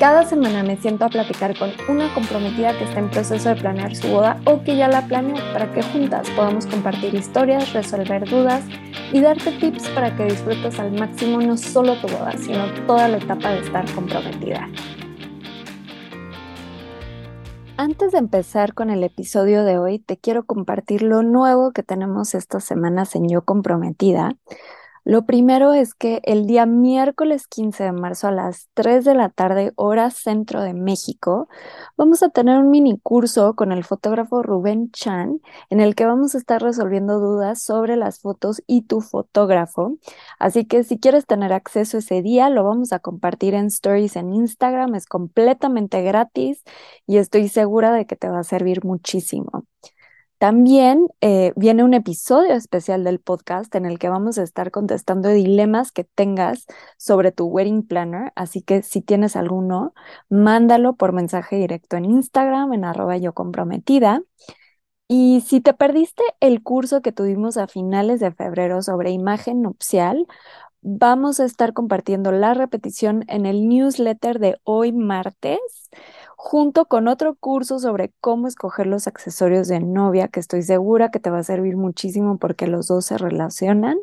Cada semana me siento a platicar con una comprometida que está en proceso de planear su boda o que ya la planeó para que juntas podamos compartir historias, resolver dudas y darte tips para que disfrutes al máximo no solo tu boda, sino toda la etapa de estar comprometida. Antes de empezar con el episodio de hoy, te quiero compartir lo nuevo que tenemos estas semanas en Yo Comprometida. Lo primero es que el día miércoles 15 de marzo a las 3 de la tarde, hora centro de México, vamos a tener un mini curso con el fotógrafo Rubén Chan, en el que vamos a estar resolviendo dudas sobre las fotos y tu fotógrafo. Así que si quieres tener acceso ese día, lo vamos a compartir en stories en Instagram, es completamente gratis y estoy segura de que te va a servir muchísimo. También eh, viene un episodio especial del podcast en el que vamos a estar contestando dilemas que tengas sobre tu wedding planner, así que si tienes alguno, mándalo por mensaje directo en Instagram, en arroba yo comprometida. Y si te perdiste el curso que tuvimos a finales de febrero sobre imagen nupcial, vamos a estar compartiendo la repetición en el newsletter de hoy martes junto con otro curso sobre cómo escoger los accesorios de novia, que estoy segura que te va a servir muchísimo porque los dos se relacionan.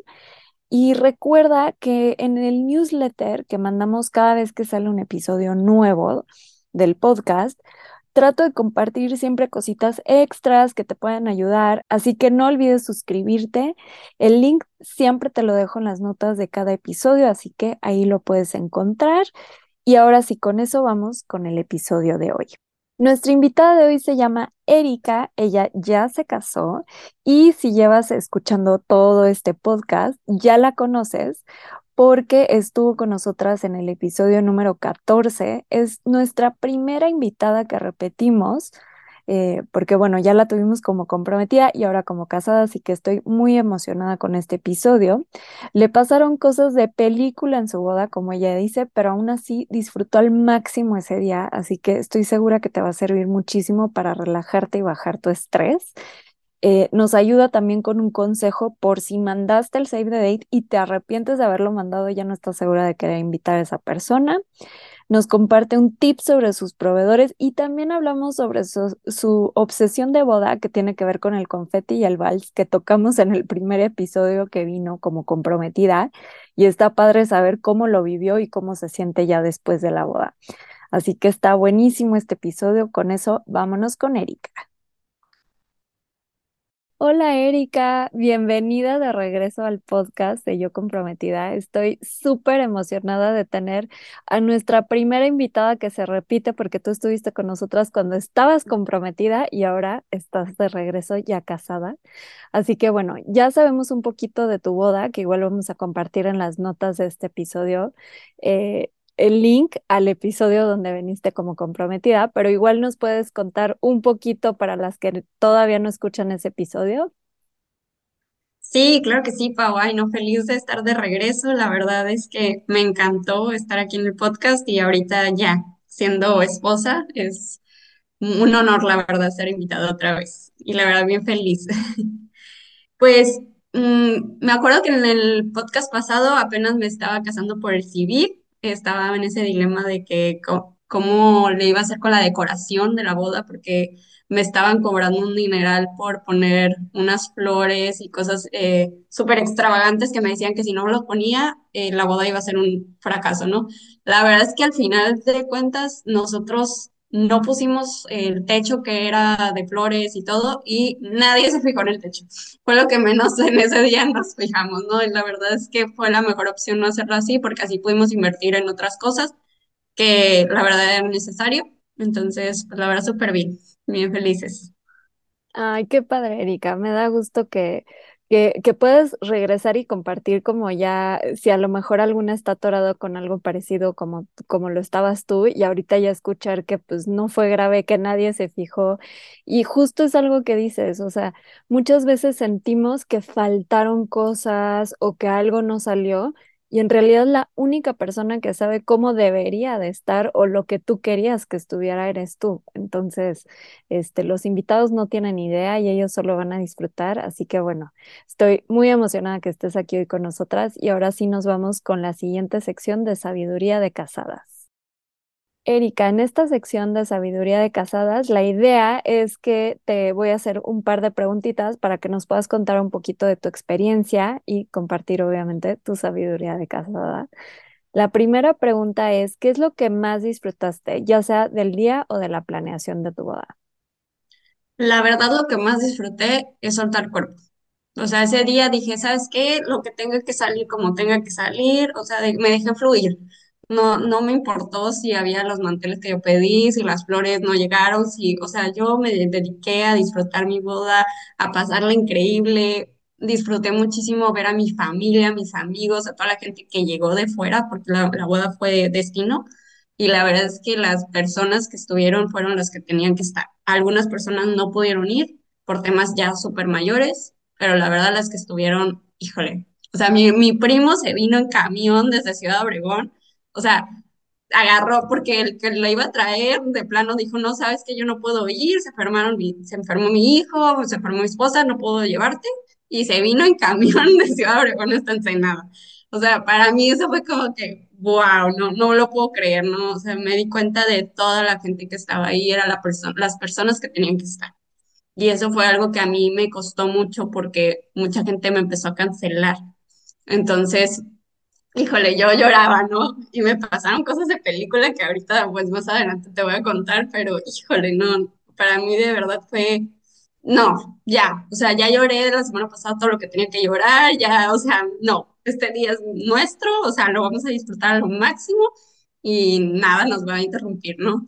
Y recuerda que en el newsletter que mandamos cada vez que sale un episodio nuevo del podcast, trato de compartir siempre cositas extras que te puedan ayudar, así que no olvides suscribirte. El link siempre te lo dejo en las notas de cada episodio, así que ahí lo puedes encontrar. Y ahora sí, con eso vamos con el episodio de hoy. Nuestra invitada de hoy se llama Erika, ella ya se casó y si llevas escuchando todo este podcast, ya la conoces porque estuvo con nosotras en el episodio número 14. Es nuestra primera invitada que repetimos eh, porque bueno, ya la tuvimos como comprometida y ahora como casada, así que estoy muy emocionada con este episodio. Le pasaron cosas de película en su boda, como ella dice, pero aún así disfrutó al máximo ese día, así que estoy segura que te va a servir muchísimo para relajarte y bajar tu estrés. Eh, nos ayuda también con un consejo por si mandaste el save the date y te arrepientes de haberlo mandado, ya no estás segura de querer invitar a esa persona nos comparte un tip sobre sus proveedores y también hablamos sobre su, obsesión de boda que tiene que ver con el confeti y el vals que tocamos en el primer episodio que vino como comprometida y está padre saber cómo lo vivió y cómo se siente ya después de la boda. Así que está buenísimo este episodio. Con eso, vámonos con Erika. Hola Erika, bienvenida de regreso al podcast de Yo Comprometida. Estoy súper emocionada de tener a nuestra primera invitada que se repite porque tú estuviste con nosotras cuando estabas comprometida y ahora estás de regreso ya casada. Así que bueno, ya sabemos un poquito de tu boda, que igual vamos a compartir en las notas de este episodio. Eh, el link al episodio donde veniste como comprometida, pero igual nos puedes contar un poquito para las que todavía no escuchan ese episodio. Sí, claro que sí, Pau. Ay, no, feliz de estar de regreso. La verdad es que me encantó estar aquí en el podcast y ahorita ya siendo esposa es un honor, la verdad, ser invitada otra vez. Y la verdad, bien feliz. Pues mm, me acuerdo que en el podcast pasado apenas me estaba casando por el civil estaba en ese dilema de que cómo le iba a hacer con la decoración de la boda, porque me estaban cobrando un dineral por poner unas flores y cosas eh, súper extravagantes que me decían que si no los ponía, eh, la boda iba a ser un fracaso, ¿no? La verdad es que al final de cuentas nosotros no pusimos el techo que era de flores y todo y nadie se fijó en el techo. Fue lo que menos en ese día nos fijamos, ¿no? Y la verdad es que fue la mejor opción no hacerlo así porque así pudimos invertir en otras cosas que la verdad era necesario. Entonces, pues, la verdad, súper bien, bien felices. Ay, qué padre, Erika. Me da gusto que, que, que puedes regresar y compartir como ya, si a lo mejor alguna está atorado con algo parecido como, como lo estabas tú y ahorita ya escuchar que pues no fue grave, que nadie se fijó y justo es algo que dices, o sea, muchas veces sentimos que faltaron cosas o que algo no salió y en realidad la única persona que sabe cómo debería de estar o lo que tú querías que estuviera eres tú. Entonces, este, los invitados no tienen idea y ellos solo van a disfrutar. Así que bueno, estoy muy emocionada que estés aquí hoy con nosotras y ahora sí nos vamos con la siguiente sección de sabiduría de casadas. Erika, en esta sección de sabiduría de casadas, la idea es que te voy a hacer un par de preguntitas para que nos puedas contar un poquito de tu experiencia y compartir, obviamente, tu sabiduría de casada. La primera pregunta es, ¿qué es lo que más disfrutaste, ya sea del día o de la planeación de tu boda? La verdad, lo que más disfruté es soltar cuerpo. O sea, ese día dije, ¿sabes qué? Lo que tenga que salir como tenga que salir, o sea, me dejé fluir. No, no me importó si había los manteles que yo pedí, si las flores no llegaron, si, o sea, yo me dediqué a disfrutar mi boda, a pasarla increíble. Disfruté muchísimo ver a mi familia, a mis amigos, a toda la gente que llegó de fuera, porque la, la boda fue destino. Y la verdad es que las personas que estuvieron fueron las que tenían que estar. Algunas personas no pudieron ir por temas ya súper mayores pero la verdad las que estuvieron, híjole, o sea, mi, mi primo se vino en camión desde Ciudad Obregón, o sea, agarró porque el que lo iba a traer de plano dijo, no, sabes que yo no puedo ir, se enfermaron mi, se enfermó mi hijo, se enfermó mi esposa, no puedo llevarte, y se vino en camión de Ciudad Obregón hasta Ensenada. O sea, para mí eso fue como que, wow, no, no lo puedo creer, ¿no? O sea, me di cuenta de toda la gente que estaba ahí, era la persona, las personas que tenían que estar. Y eso fue algo que a mí me costó mucho porque mucha gente me empezó a cancelar. Entonces, híjole, yo lloraba, ¿no? Y me pasaron cosas de película que ahorita, pues más adelante te voy a contar, pero híjole, no, para mí de verdad fue, no, ya, o sea, ya lloré la semana pasada todo lo que tenía que llorar, ya, o sea, no, este día es nuestro, o sea, lo vamos a disfrutar a lo máximo y nada nos va a interrumpir, ¿no?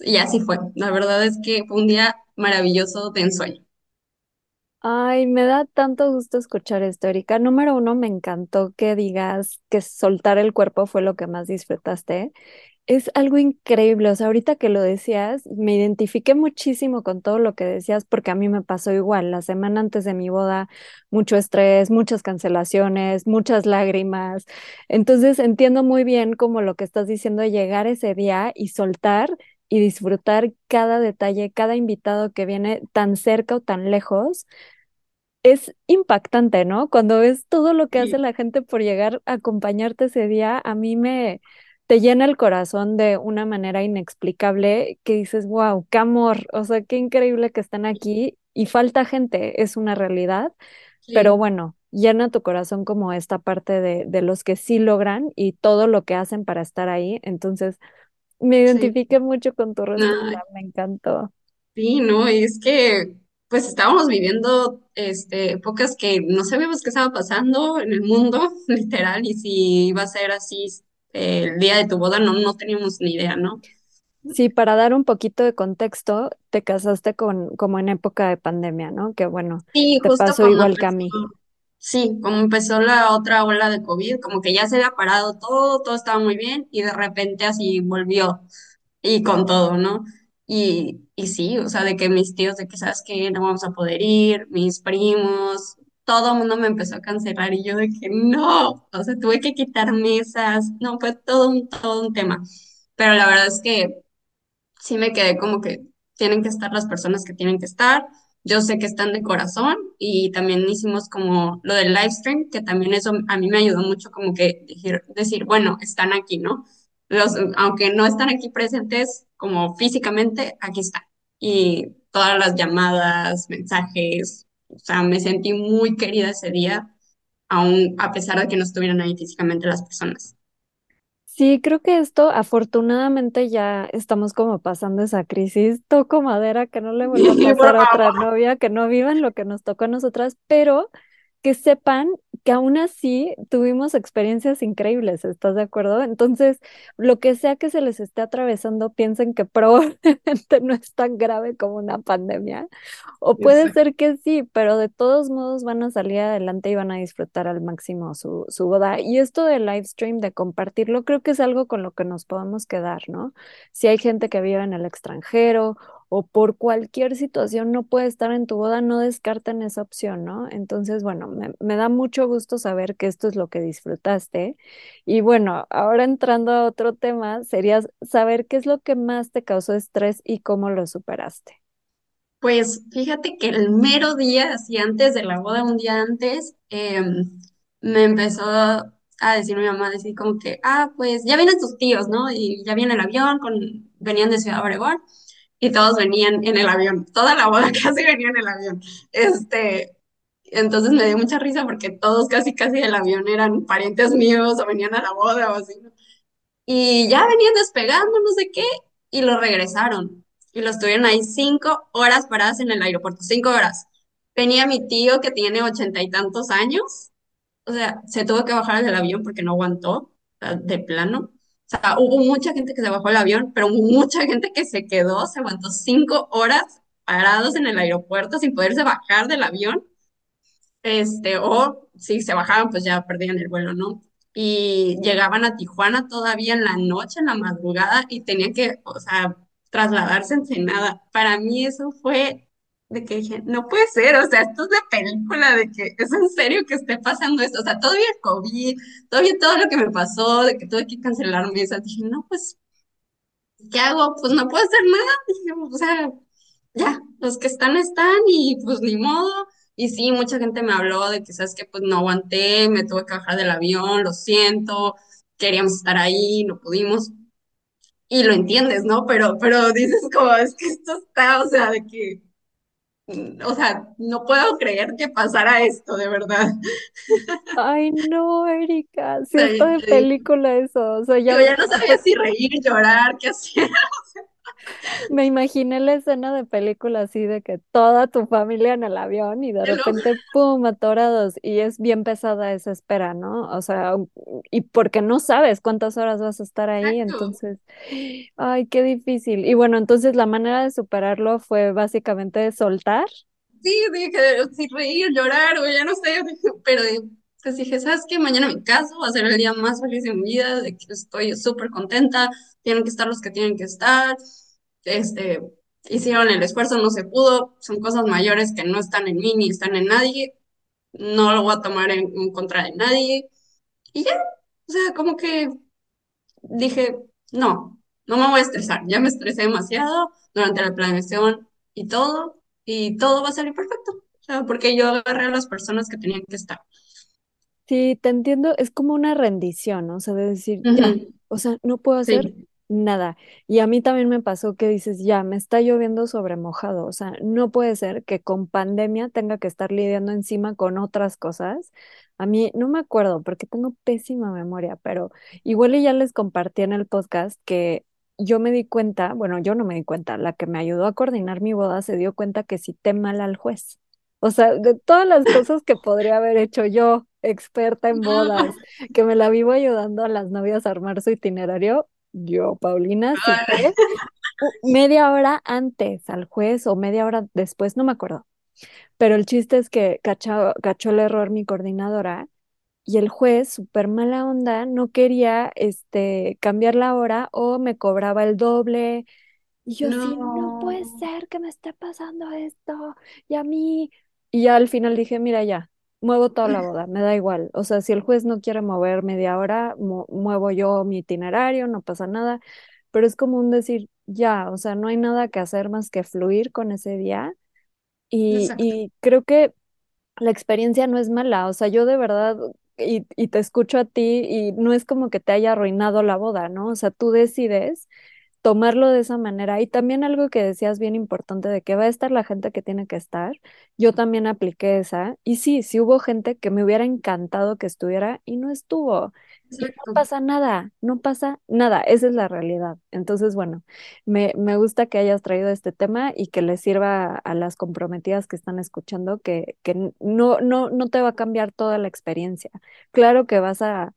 Y así fue. La verdad es que fue un día maravilloso de ensueño. Ay, me da tanto gusto escuchar esto, Erika. Número uno, me encantó que digas que soltar el cuerpo fue lo que más disfrutaste. Es algo increíble, o sea, ahorita que lo decías, me identifiqué muchísimo con todo lo que decías porque a mí me pasó igual. La semana antes de mi boda, mucho estrés, muchas cancelaciones, muchas lágrimas. Entonces entiendo muy bien como lo que estás diciendo de llegar ese día y soltar y disfrutar cada detalle, cada invitado que viene tan cerca o tan lejos es impactante, ¿no? Cuando ves todo lo que hace Sí, la gente por llegar a acompañarte ese día, a mí me te llena el corazón de una manera inexplicable que dices, wow, qué amor, o sea, qué increíble que están aquí y falta gente, es una realidad, pero sí, bueno, llena tu corazón como esta parte de, de los que sí logran y todo lo que hacen para estar ahí. Entonces, me sí. identifiqué mucho con tu respuesta, me encantó. sí, no, y es que pues estábamos viviendo este, épocas que no sabíamos qué estaba pasando en el mundo, literal, y si iba a ser así eh, el día de tu boda, no, no teníamos ni idea, ¿no? Sí, para dar un poquito de contexto, te casaste con, como en época de pandemia, ¿no? Que bueno, Sí, te justo pasó que a empezó, mí. sí, como empezó la otra ola de COVID, como que ya se había parado todo, todo estaba muy bien, y de repente así volvió. y con todo, ¿no? Y, y sí, o sea, de que mis tíos, de que, ¿sabes qué? No vamos a poder ir, mis primos, todo el mundo me empezó a cancelar y yo de que no, o sea, tuve que quitar mesas, no, fue todo un, todo un tema. Pero la verdad es que sí me quedé como que tienen que estar las personas que tienen que estar. Yo sé que están de corazón y también hicimos como lo del live stream, que también eso a mí me ayudó mucho como que decir, bueno, están aquí, ¿no? Los, aunque no están aquí presentes como físicamente, aquí están. Y todas las llamadas, mensajes, o sea, me sentí muy querida ese día, aun a pesar de que no estuvieran ahí físicamente las personas. Sí, creo que esto afortunadamente ya estamos como pasando esa crisis. Toco madera, que no le vuelva a pasar a otra novia, que no vivan lo que nos tocó a nosotras, pero que sepan que aún así tuvimos experiencias increíbles, ¿estás de acuerdo? Entonces, lo que sea que se les esté atravesando, piensen que probablemente no es tan grave como una pandemia o puede ser que sí, pero de todos modos van a salir adelante y van a disfrutar al máximo su, su boda. Y esto del live stream, de compartirlo, creo que es algo con lo que nos podemos quedar, ¿no? Si hay gente que vive en el extranjero o por cualquier situación no puede estar en tu boda, no descarten esa opción, ¿no? Entonces, bueno, me, me da mucho gusto saber que esto es lo que disfrutaste. Y bueno, ahora entrando a otro tema, sería saber qué es lo que más te causó estrés y cómo lo superaste. Pues fíjate que el mero día, así antes de la boda, un día antes, em, me empezó a decir mi mamá, decir como que, ah, pues ya vienen tus tíos, ¿no? Y ya viene el avión, con, venían de Ciudad Obregón y todos venían en el avión, toda la boda casi venía en el avión. Este, entonces me dio mucha risa porque todos casi casi del avión eran parientes míos o venían a la boda o así. Y ya venían despegando, no sé qué, y lo regresaron. Y los tuvieron ahí cinco horas paradas en el aeropuerto, cinco horas. Venía mi tío que tiene ochenta y tantos años, o sea, se tuvo que bajar del avión porque no aguantó, de plano. O sea, hubo mucha gente que se bajó del avión, pero hubo mucha gente que se quedó, se aguantó cinco horas parados en el aeropuerto sin poderse bajar del avión. Este, o si se bajaban, pues ya perdían el vuelo, ¿no? Y llegaban a Tijuana todavía en la noche, en la madrugada, y tenían que, o sea, trasladarse a Ensenada. Para mí eso fue de que dije, no puede ser, o sea, esto es de película, de que es en serio que esté pasando esto, o sea, todavía el COVID, todavía todo lo que me pasó, de que tuve que cancelar mesas, dije, no, pues, ¿qué hago? Pues no puedo hacer nada, dije, o sea, ya, los que están, están, y pues ni modo. Y sí, mucha gente me habló de que, sabes que pues no aguanté, me tuve que bajar del avión, lo siento, queríamos estar ahí, no pudimos. Y lo entiendes, ¿no? Pero, pero dices como, es que esto está, o sea, de que o sea, no puedo creer que pasara esto, de verdad. Ay, no, Erika, si esto de película eso, o sea, ya, ya no sabía si reír, llorar, qué hacía. Me imaginé la escena de película así de que toda tu familia en el avión y de repente, ¡pum!, atorados. Y es bien pesada esa espera, ¿no? O sea, y porque no sabes cuántas horas vas a estar ahí, entonces, ay, qué difícil. Y bueno, entonces la manera de superarlo fue básicamente soltar. Sí, dije, sí, reír, llorar, o ya no sé, pero pues dije, ¿sabes qué? Mañana mi caso va a ser el día más feliz de mi vida, de que estoy súper contenta, tienen que estar los que tienen que estar este, hicieron el esfuerzo, no se pudo, son cosas mayores que no están en mí ni están en nadie, no lo voy a tomar en, contra de nadie. Y ya, o sea, como que dije, no, no me voy a estresar, ya me estresé demasiado durante la planeación y todo, y todo va a salir perfecto, o sea, porque yo agarré a las personas que tenían que estar. Sí, te entiendo, es como una rendición, ¿no? O sea, de decir, ya, o sea, no puedo hacer nada. Y a mí también me pasó que dices, ya, me está lloviendo sobre mojado. O sea, no puede ser que con pandemia tenga que estar lidiando encima con otras cosas. A mí no me acuerdo porque tengo pésima memoria, pero igual ya les compartí en el podcast que yo me di cuenta, bueno, yo no me di cuenta, la que me ayudó a coordinar mi boda se dio cuenta que cité mal al juez. O sea, de todas las cosas que podría haber hecho yo, experta en bodas, que me la vivo ayudando a las novias a armar su itinerario, yo, Paulina, cité media hora antes al juez o media hora después, no me acuerdo. Pero el chiste es que cachó, cachó el error mi coordinadora y el juez, súper mala onda, no quería este, cambiar la hora o me cobraba el doble. Y yo sí, no puede ser que me esté pasando esto. Y a mí, y ya al final dije, mira, ya, muevo toda la boda, me da igual. O sea, si el juez no quiere mover media hora, muevo yo mi itinerario, no pasa nada. Pero es como un decir, ya, o sea, no hay nada que hacer más que fluir con ese día. Y, y creo que la experiencia no es mala. O sea, yo de verdad, y, y te escucho a ti, y no es como que te haya arruinado la boda, ¿no? O sea, tú decides tomarlo de esa manera. Y también algo que decías bien importante de que va a estar la gente que tiene que estar. Yo también apliqué esa. Y sí, sí hubo gente que me hubiera encantado que estuviera y no estuvo. no pasa nada, no pasa nada. Esa es la realidad. Entonces, bueno, me, me gusta que hayas traído este tema y que le sirva a las comprometidas que están escuchando que, que no, no, no te va a cambiar toda la experiencia. Claro que vas a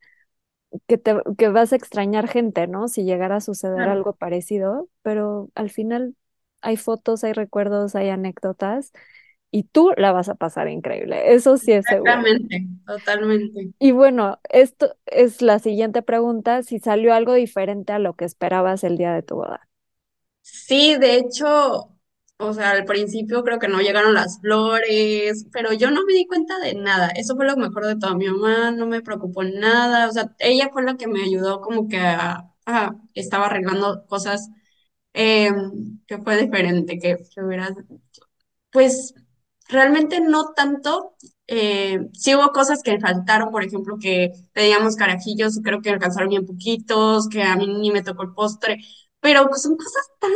que, te, que vas a extrañar gente, ¿no? Si llegara a suceder algo parecido, pero al final hay fotos, hay recuerdos, hay anécdotas y tú la vas a pasar increíble. Eso sí es seguro. Totalmente, totalmente. Y bueno, esto es la siguiente pregunta, si salió algo diferente a lo que esperabas el día de tu boda. Sí, de hecho, O sea, al principio creo que no llegaron las flores, pero yo no me di cuenta de nada. Eso fue lo mejor de todo. Mi mamá no me preocupó nada. O sea, ella fue la que me ayudó como que a- estaba arreglando cosas eh, que fue diferente, que, que hubiera, pues realmente no tanto. Eh, sí hubo cosas que faltaron, por ejemplo, que pedíamos carajillos y creo que alcanzaron bien poquitos, que a mí ni me tocó el postre, pero son cosas tan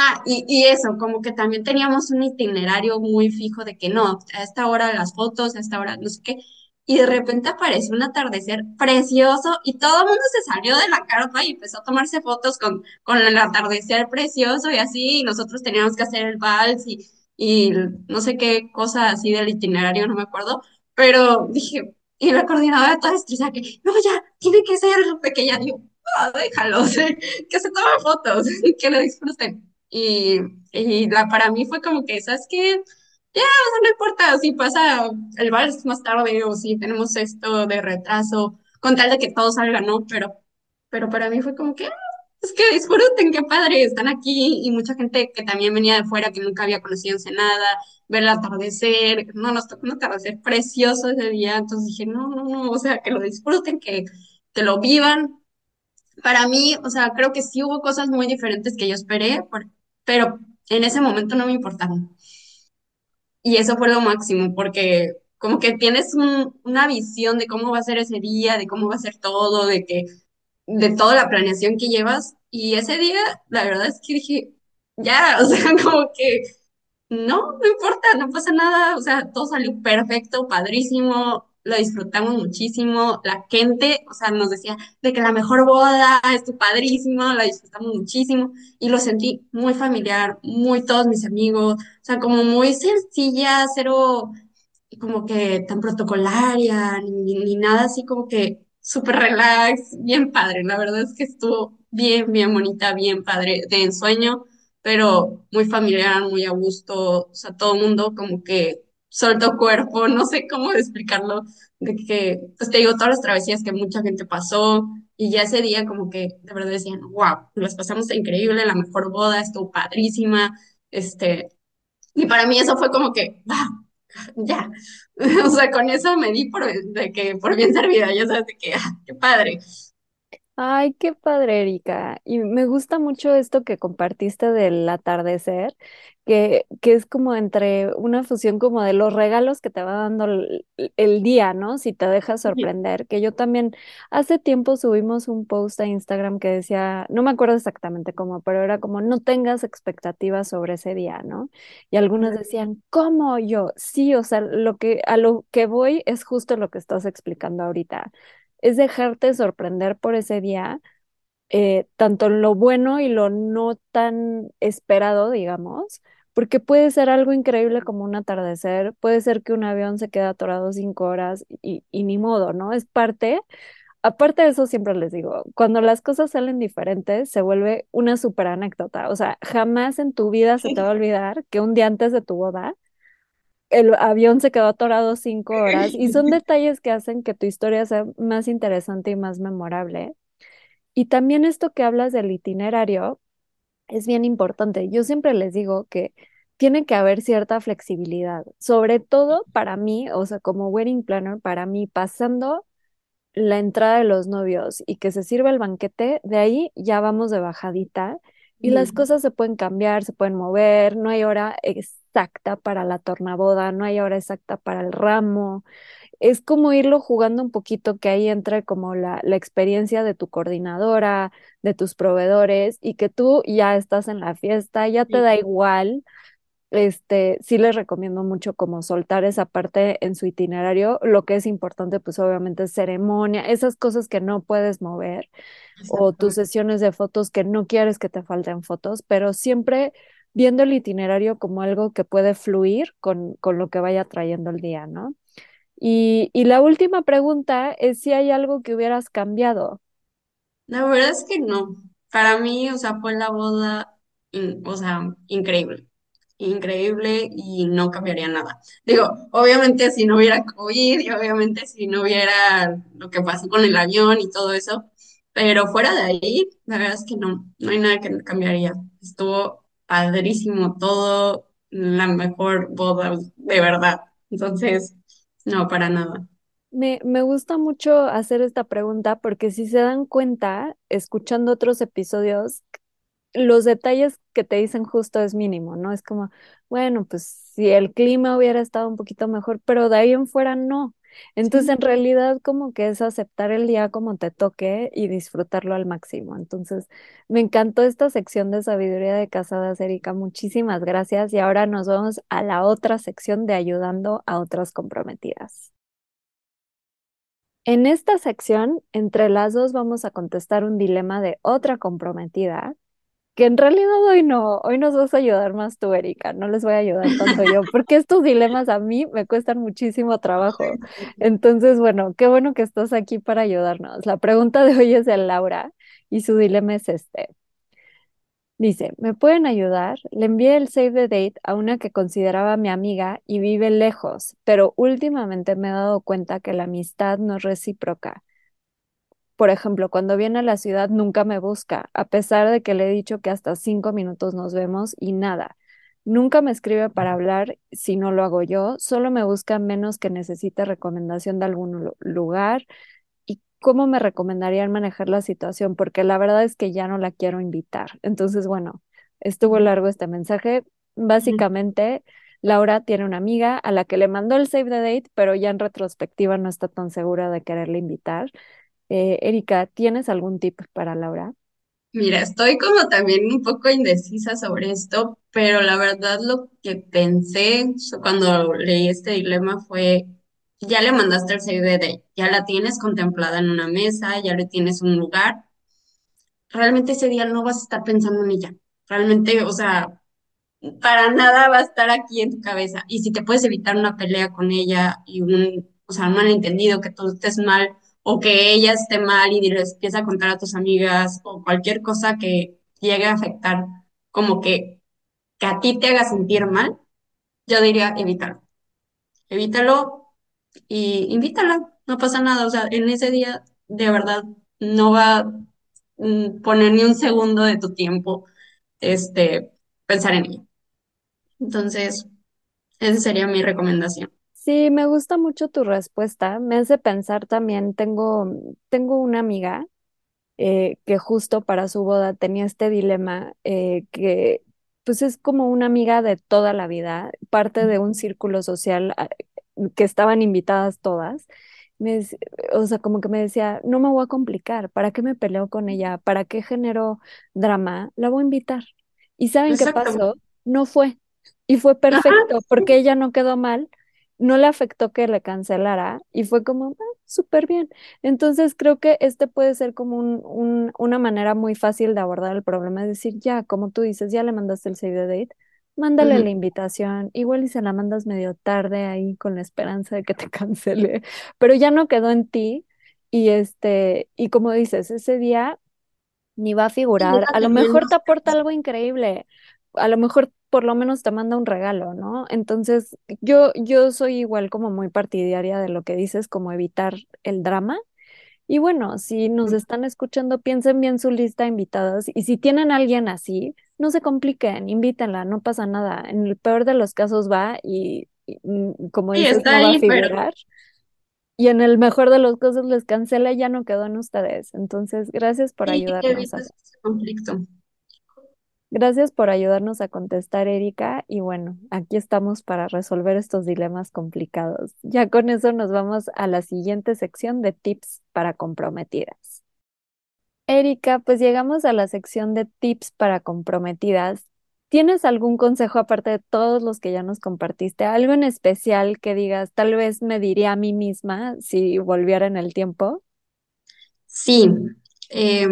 Ah, y, eso, como que también teníamos un itinerario muy fijo de que no, a esta hora las fotos, a esta hora no sé qué, y de repente apareció un atardecer precioso y todo el mundo se salió de la carpa y empezó a tomarse fotos con, con el atardecer precioso y así, y nosotros teníamos que hacer el vals y, y no sé qué cosa así del itinerario, no me acuerdo, pero dije, y la coordinadora toda estresada que, no, ya, tiene que ser pequeña, digo, ah, déjalos, que se tomen fotos, que lo disfruten. Y, y la, para mí fue como que, ¿sabes qué? Ya, no importa si pasa el vals más tarde o si tenemos esto de retraso, con tal de que todo salga, ¿no? Pero, pero para mí fue como que, ah, es que disfruten, qué padre, están aquí y mucha gente que también venía de fuera, que nunca había conocido Ensenada, ver el atardecer, no, nos tocó un atardecer precioso ese día, entonces dije, no, no, no, o sea, que lo disfruten, que, que lo vivan para mí, o sea, creo que sí hubo cosas muy diferentes que yo esperé, por- pero en ese momento no me importaron. Y eso fue lo máximo, porque como que tienes un- una visión de cómo va a ser ese día, de cómo va a ser todo, de que, de toda la planeación que llevas. Y ese día, la verdad es que dije, ya, o sea, como que no, no importa, no pasa nada, o sea, todo salió perfecto, padrísimo, lo disfrutamos muchísimo, la gente, o sea, nos decía de que la mejor boda, estuvo padrísimo, la disfrutamos muchísimo y lo sentí muy familiar, muy todos mis amigos, o sea, como muy sencilla, cero como que tan protocolaria, ni, ni nada así como que súper relax, bien padre. La verdad es que estuvo bien, bien bonita, bien padre, de ensueño, pero muy familiar, muy a gusto. O sea, todo el mundo como que soltó cuerpo, no sé cómo explicarlo, de que, pues te digo, todas las travesías que mucha gente pasó. Y ya ese día como que de verdad decían, wow, las pasamos increíble, la mejor boda, estuvo padrísima, este, y para mí eso fue como que, "Ah, ya, o sea, con eso me di por, de que, por bien servida, ya sabes, de que, ah, qué padre. Ay, qué padre, Erika. Y me gusta mucho esto que compartiste del atardecer, que, que es como entre una fusión como de los regalos que te va dando el, el día, ¿no? Si te dejas sorprender, que yo también hace tiempo subimos un post a Instagram que decía, no me acuerdo exactamente cómo, pero era como no tengas expectativas sobre ese día, ¿no? Y algunos decían, ¿cómo yo? Sí, o sea, lo que a lo que voy es justo lo que estás explicando ahorita es dejarte sorprender por ese día, eh, tanto lo bueno y lo no tan esperado, digamos, porque puede ser algo increíble como un atardecer, puede ser que un avión se quede atorado cinco horas y, y ni modo, ¿no? Es parte. Aparte de eso, siempre les digo, cuando las cosas salen diferentes, se vuelve una súper anécdota. O sea, jamás en tu vida se te va a olvidar que un día antes de tu boda, el avión se quedó atorado cinco horas y son detalles que hacen que tu historia sea más interesante y más memorable. Y también esto que hablas del itinerario es bien importante. Yo siempre les digo que tiene que haber cierta flexibilidad, sobre todo para mí, o sea, como wedding planner, para mí, pasando la entrada de los novios y que se sirva el banquete, de ahí ya vamos de bajadita y las cosas se pueden cambiar, se pueden mover, no hay hora exacta para la tornaboda, no hay hora exacta para el ramo. Es como irlo jugando un poquito, que ahí entre como la, la experiencia de tu coordinadora, de tus proveedores y que tú ya estás en la fiesta, ya te Sí, da igual este, sí les recomiendo mucho como soltar esa parte en su itinerario. Lo que es importante, pues obviamente es ceremonia, esas cosas que no puedes mover o tus sesiones de fotos que no quieres que te falten fotos, pero siempre viendo el itinerario como algo que puede fluir con, con lo que vaya trayendo el día, ¿no? Y, y la última pregunta es si hay algo que hubieras cambiado. La verdad es que no. Para mí, o sea, fue la boda, in- o sea, increíble. Increíble y no cambiaría nada. Digo, obviamente si no hubiera COVID y obviamente si no hubiera lo que pasó con el avión y todo eso, pero fuera de ahí, la verdad es que no, no hay nada que cambiaría. Estuvo padrísimo todo, la mejor boda, de verdad. Entonces, no, para nada. Me, me gusta mucho hacer esta pregunta porque si se dan cuenta, escuchando otros episodios, los detalles que te dicen justo es mínimo, ¿no? Es como, bueno, pues si el clima hubiera estado un poquito mejor, pero de ahí en fuera no. Entonces, en realidad, como que es aceptar el día como te toque y disfrutarlo al máximo. Entonces, me encantó esta sección de sabiduría de casadas, Erika. Muchísimas gracias. Y ahora nos vamos a la otra sección de ayudando a otras comprometidas. En esta sección, entre las dos vamos a contestar un dilema de otra comprometida que en realidad hoy no, hoy nos vas a ayudar más tú, Erika, no les voy a ayudar tanto yo, porque estos dilemas a mí me cuestan muchísimo trabajo. Entonces, bueno, qué bueno que estás aquí para ayudarnos. La pregunta de hoy es de Laura y su dilema es este. Dice, ¿me pueden ayudar? Le envié el save the date a una que consideraba mi amiga y vive lejos, pero últimamente me he dado cuenta que la amistad no es recíproca por ejemplo, cuando viene a la ciudad nunca me busca, a pesar de que le he dicho que hasta cinco minutos nos vemos y nada. Nunca me escribe para hablar si no lo hago yo, solo me busca menos que necesite recomendación de algún lugar. ¿Y cómo me recomendarían manejar la situación? Porque la verdad es que ya no la quiero invitar. Entonces, bueno, estuvo largo este mensaje. Básicamente, Laura tiene una amiga a la que le mandó el save the date, pero ya en retrospectiva no está tan segura de quererle invitar. Eh, Erika, ¿tienes algún tip para Laura? Mira, estoy como también un poco indecisa sobre esto, pero la verdad lo que pensé cuando leí este dilema fue, ya le mandaste el CDD, ya la tienes contemplada en una mesa, ya le tienes un lugar, realmente ese día no vas a estar pensando en ella, realmente, o sea, para nada va a estar aquí en tu cabeza. Y si te puedes evitar una pelea con ella y un, o sea, un malentendido, que tú estés mal o que ella esté mal y les empieza a contar a tus amigas o cualquier cosa que llegue a afectar, como que, que a ti te haga sentir mal, yo diría evítalo. Evítalo y invítala, no pasa nada. O sea, en ese día de verdad no va a mm, poner ni un segundo de tu tiempo este, pensar en ella. Entonces, esa sería mi recomendación. Sí, me gusta mucho tu respuesta. Me hace pensar también, tengo, tengo una amiga eh, que justo para su boda tenía este dilema eh, que pues es como una amiga de toda la vida, parte de un círculo social ah, que estaban invitadas todas. Me, o sea, como que me decía, no me voy a complicar, ¿para qué me peleo con ella? ¿Para qué genero drama? La voy a invitar. ¿Y saben qué pasó? No fue. Y fue perfecto, porque ella no quedó mal, no le afectó que le cancelara y fue como, ah, súper bien. Entonces creo que este puede ser como un, una manera muy fácil de abordar el problema, es decir, ya, como tú dices, ya le mandaste el save the date, mándale la invitación, igual y se la mandas medio tarde ahí con la esperanza de que te cancele, pero ya no quedó en ti y este, y como dices, ese día ni va a figurar, a lo mejor te aporta algo increíble, a lo mejor por lo menos te manda un regalo, ¿no? Entonces, yo, yo soy igual como muy partidaria de lo que dices, como evitar el drama. Y bueno, si nos están escuchando, piensen bien su lista de invitadas y si tienen a alguien así, no se compliquen, invítenla, no pasa nada. En el peor de los casos va y, mm, como dices, no va a figurar. Y en el mejor de los casos les cancela y ya no quedó en ustedes. Entonces, gracias por ayudarnos. A... conflicto. Gracias por ayudarnos a contestar, Erika. Y bueno, aquí estamos para resolver estos dilemas complicados. Ya con eso nos vamos a la siguiente sección de tips para comprometidas. Erika, pues llegamos a la sección de tips para comprometidas. ¿Tienes algún consejo aparte de todos los que ya nos compartiste? ¿Algo en especial que digas, tal vez me diría a mí misma si volviera en el tiempo? Sí. Eh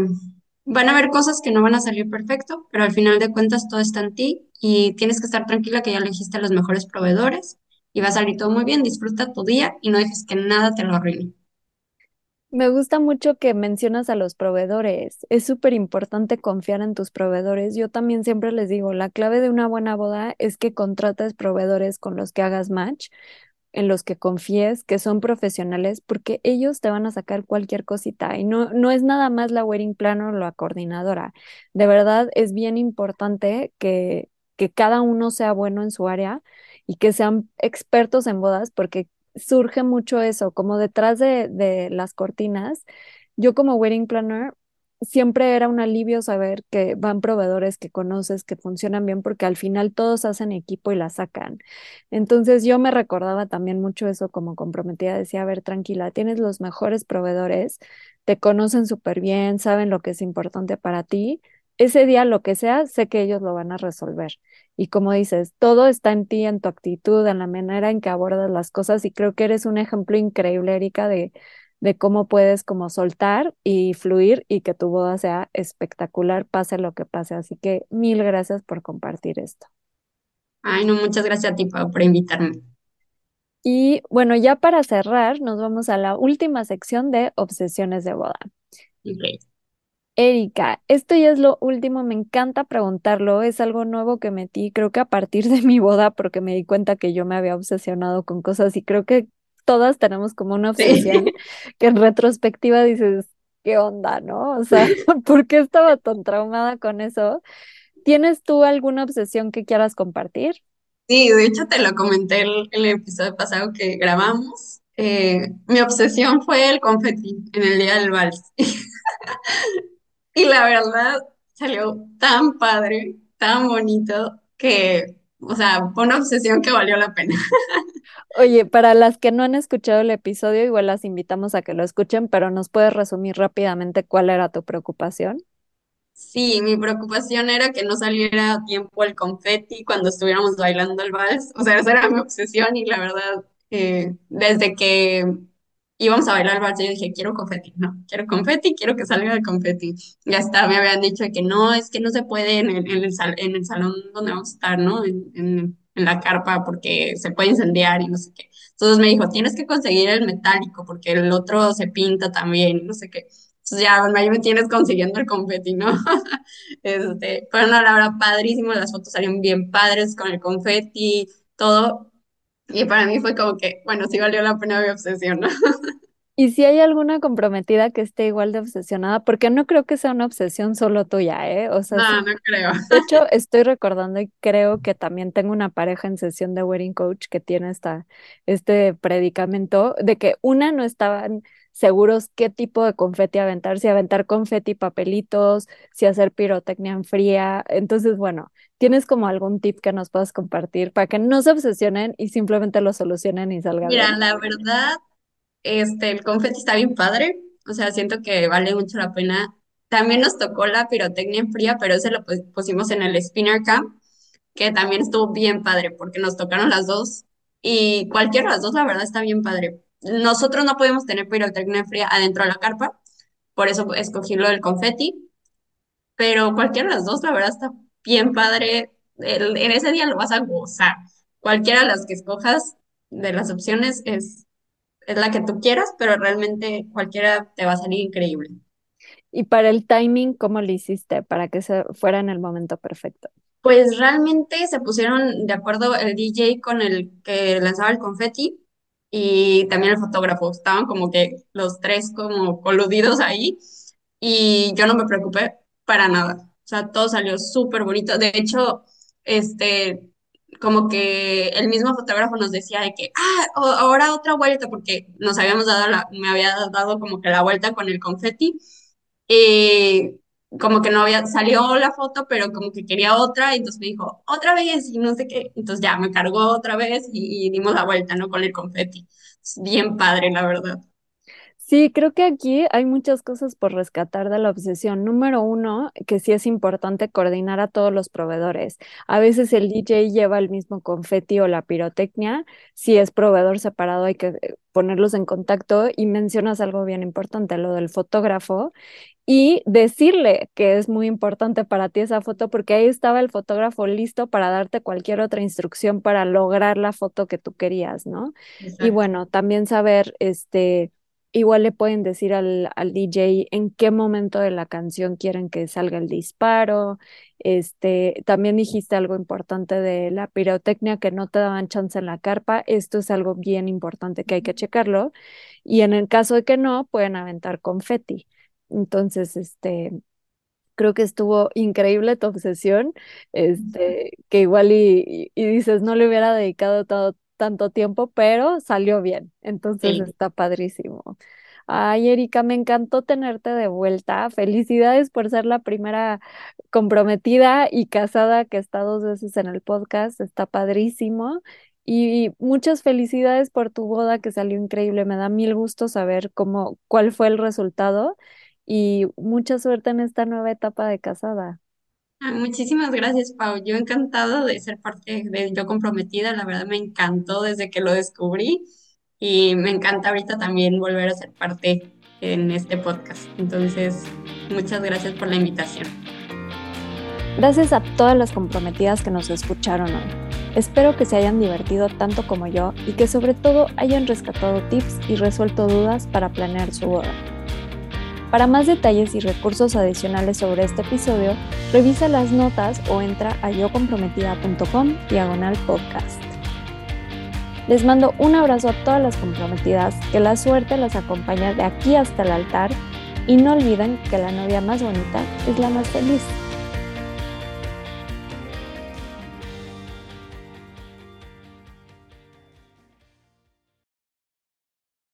Van a haber cosas que no van a salir perfecto, pero al final de cuentas todo está en ti y tienes que estar tranquila que ya elegiste a los mejores proveedores y va a salir todo muy bien. Disfruta tu día y no dejes que nada te lo arruine. Me gusta mucho que mencionas a los proveedores. Es súper importante confiar en tus proveedores. Yo también siempre les digo, la clave de una buena boda es que contrates proveedores con los que hagas match, en los que confíes, que son profesionales, porque ellos te van a sacar cualquier cosita y no, no es nada más la wedding planner o la coordinadora. De verdad es bien importante que, que cada uno sea bueno en su área y que sean expertos en bodas, porque surge mucho eso, como detrás de, de las cortinas. Yo como wedding planner siempre era un alivio saber que van proveedores que conoces, que funcionan bien, porque al final todos hacen equipo y la sacan. Entonces yo me recordaba también mucho eso como comprometida, decía, a ver, tranquila, tienes los mejores proveedores, te conocen súper bien, saben lo que es importante para ti. Ese día, lo que sea, sé que ellos lo van a resolver. Y como dices, todo está en ti, en tu actitud, en la manera en que abordas las cosas y creo que eres un ejemplo increíble, Erika, de de cómo puedes como soltar y fluir y que tu boda sea espectacular, pase lo que pase. Así que mil gracias por compartir esto. Ay, no, muchas gracias a ti, Pau, por invitarme. Y bueno, ya para cerrar, nos vamos a la última sección de obsesiones de boda. Okay. Erika, esto ya es lo último, me encanta preguntarlo, es algo nuevo que metí, creo que a partir de mi boda, porque me di cuenta que yo me había obsesionado con cosas y creo que todas tenemos como una obsesión que en retrospectiva dices, ¿qué onda, no? O sea, ¿por qué estaba tan traumada con eso? ¿Tienes tú alguna obsesión que quieras compartir? Sí, de hecho te lo comenté el, el episodio pasado que grabamos. Eh, mi obsesión fue el confeti en el día del vals. y la verdad salió tan padre, tan bonito, que, o sea, fue una obsesión que valió la pena. Oye, para las que no han escuchado el episodio, igual las invitamos a que lo escuchen, pero ¿nos puedes resumir rápidamente cuál era tu preocupación? Sí, mi preocupación era que no saliera a tiempo el confeti cuando estuviéramos bailando el vals. O sea, esa era mi obsesión y la verdad, eh, desde que íbamos a bailar el vals, yo dije, quiero confeti, no, quiero confeti, quiero que salga el confeti. Ya está, me habían dicho que no, es que no se puede en el, en el, en el salón donde vamos a estar, ¿no? La carpa porque se puede incendiar y no sé qué. Entonces me dijo, tienes que conseguir el metálico porque el otro se pinta también, no sé qué. Entonces ya, ahí me tienes consiguiendo el confeti, ¿no? este, pero no, la verdad, padrísimo, las fotos salieron bien padres con el confeti, todo. Y para mí fue como que, bueno, sí valió la pena mi obsesión, ¿no? Y si hay alguna comprometida que esté igual de obsesionada, porque no creo que sea una obsesión solo tuya, ¿eh? O sea, no, no creo. De hecho, estoy recordando y creo que también tengo una pareja en sesión de wedding coach que tiene esta, este predicamento de que una no estaban seguros qué tipo de confeti aventar, si aventar confeti, papelitos, si hacer pirotecnia en fría. Entonces, bueno, ¿tienes como algún tip que nos puedas compartir para que no se obsesionen y simplemente lo solucionen y salgan Mira, la verdad este, el confeti está bien padre, o sea, siento que vale mucho la pena. También nos tocó la pirotecnia en fría, pero ese lo pusimos en el Spinner Camp, que también estuvo bien padre, porque nos tocaron las dos, y cualquiera de las dos, la verdad, está bien padre. Nosotros no podemos tener pirotecnia fría adentro de la carpa, por eso escogí lo del confeti, pero cualquiera de las dos, la verdad, está bien padre. en ese día lo vas a gozar. Cualquiera de las que escojas de las opciones es es la que tú quieras, pero realmente cualquiera te va a salir increíble. Y para el timing, ¿cómo lo hiciste para que se fuera en el momento perfecto? Pues realmente se pusieron de acuerdo el DJ con el que lanzaba el confeti y también el fotógrafo. Estaban como que los tres como coludidos ahí y yo no me preocupé para nada. O sea, todo salió súper bonito. De hecho, este, como que el mismo fotógrafo nos decía de que, ah, ahora otra vuelta, porque nos habíamos dado la, me había dado como que la vuelta con el confeti, y como que no había, salió la foto, pero como que quería otra, y entonces me dijo, otra vez, y no sé qué, entonces ya me cargó otra vez y, y dimos la vuelta, ¿no? Con el confeti. Bien padre, la verdad. Sí, creo que aquí hay muchas cosas por rescatar de la obsesión. Número uno, que sí es importante coordinar a todos los proveedores. A veces el DJ lleva el mismo confeti o la pirotecnia. Si es proveedor separado, hay que eh, ponerlos en contacto y mencionas algo bien importante, lo del fotógrafo, y decirle que es muy importante para ti esa foto, porque ahí estaba el fotógrafo listo para darte cualquier otra instrucción para lograr la foto que tú querías, ¿no? Y bueno, también saber, este Igual le pueden decir al, al, DJ en qué momento de la canción quieren que salga el disparo, Este, también dijiste algo importante de la pirotecnia que no te daban chance en la carpa. Esto es algo bien importante que hay que checarlo. Y en el caso de que no, pueden aventar confeti. Entonces, este, creo que estuvo increíble tu obsesión, este, que igual y, y, dices, no le hubiera dedicado todo, tanto tiempo, pero salió bien. Entonces está padrísimo. Ay, Erika, me encantó tenerte de vuelta. Felicidades por ser la primera comprometida y casada que está dos veces en el podcast. Está padrísimo. Y muchas felicidades por tu boda que salió increíble. Me da mil gusto saber cómo, cuál fue el resultado y mucha suerte en esta nueva etapa de casada. Ah, muchísimas gracias, Pau. Yo encantado de ser parte de Yo Comprometida. La verdad me encantó desde que lo descubrí y me encanta ahorita también volver a ser parte en este podcast. Entonces, muchas gracias por la invitación. Gracias a todas las comprometidas que nos escucharon hoy. Espero que se hayan divertido tanto como yo y que sobre todo hayan rescatado tips y resuelto dudas para planear su boda. Para más detalles y recursos adicionales sobre este episodio, revisa las notas o entra a yocomprometida.com diagonal podcast. Les mando un abrazo a todas las comprometidas, que la suerte las acompañe de aquí hasta el altar y no olviden que la novia más bonita es la más feliz.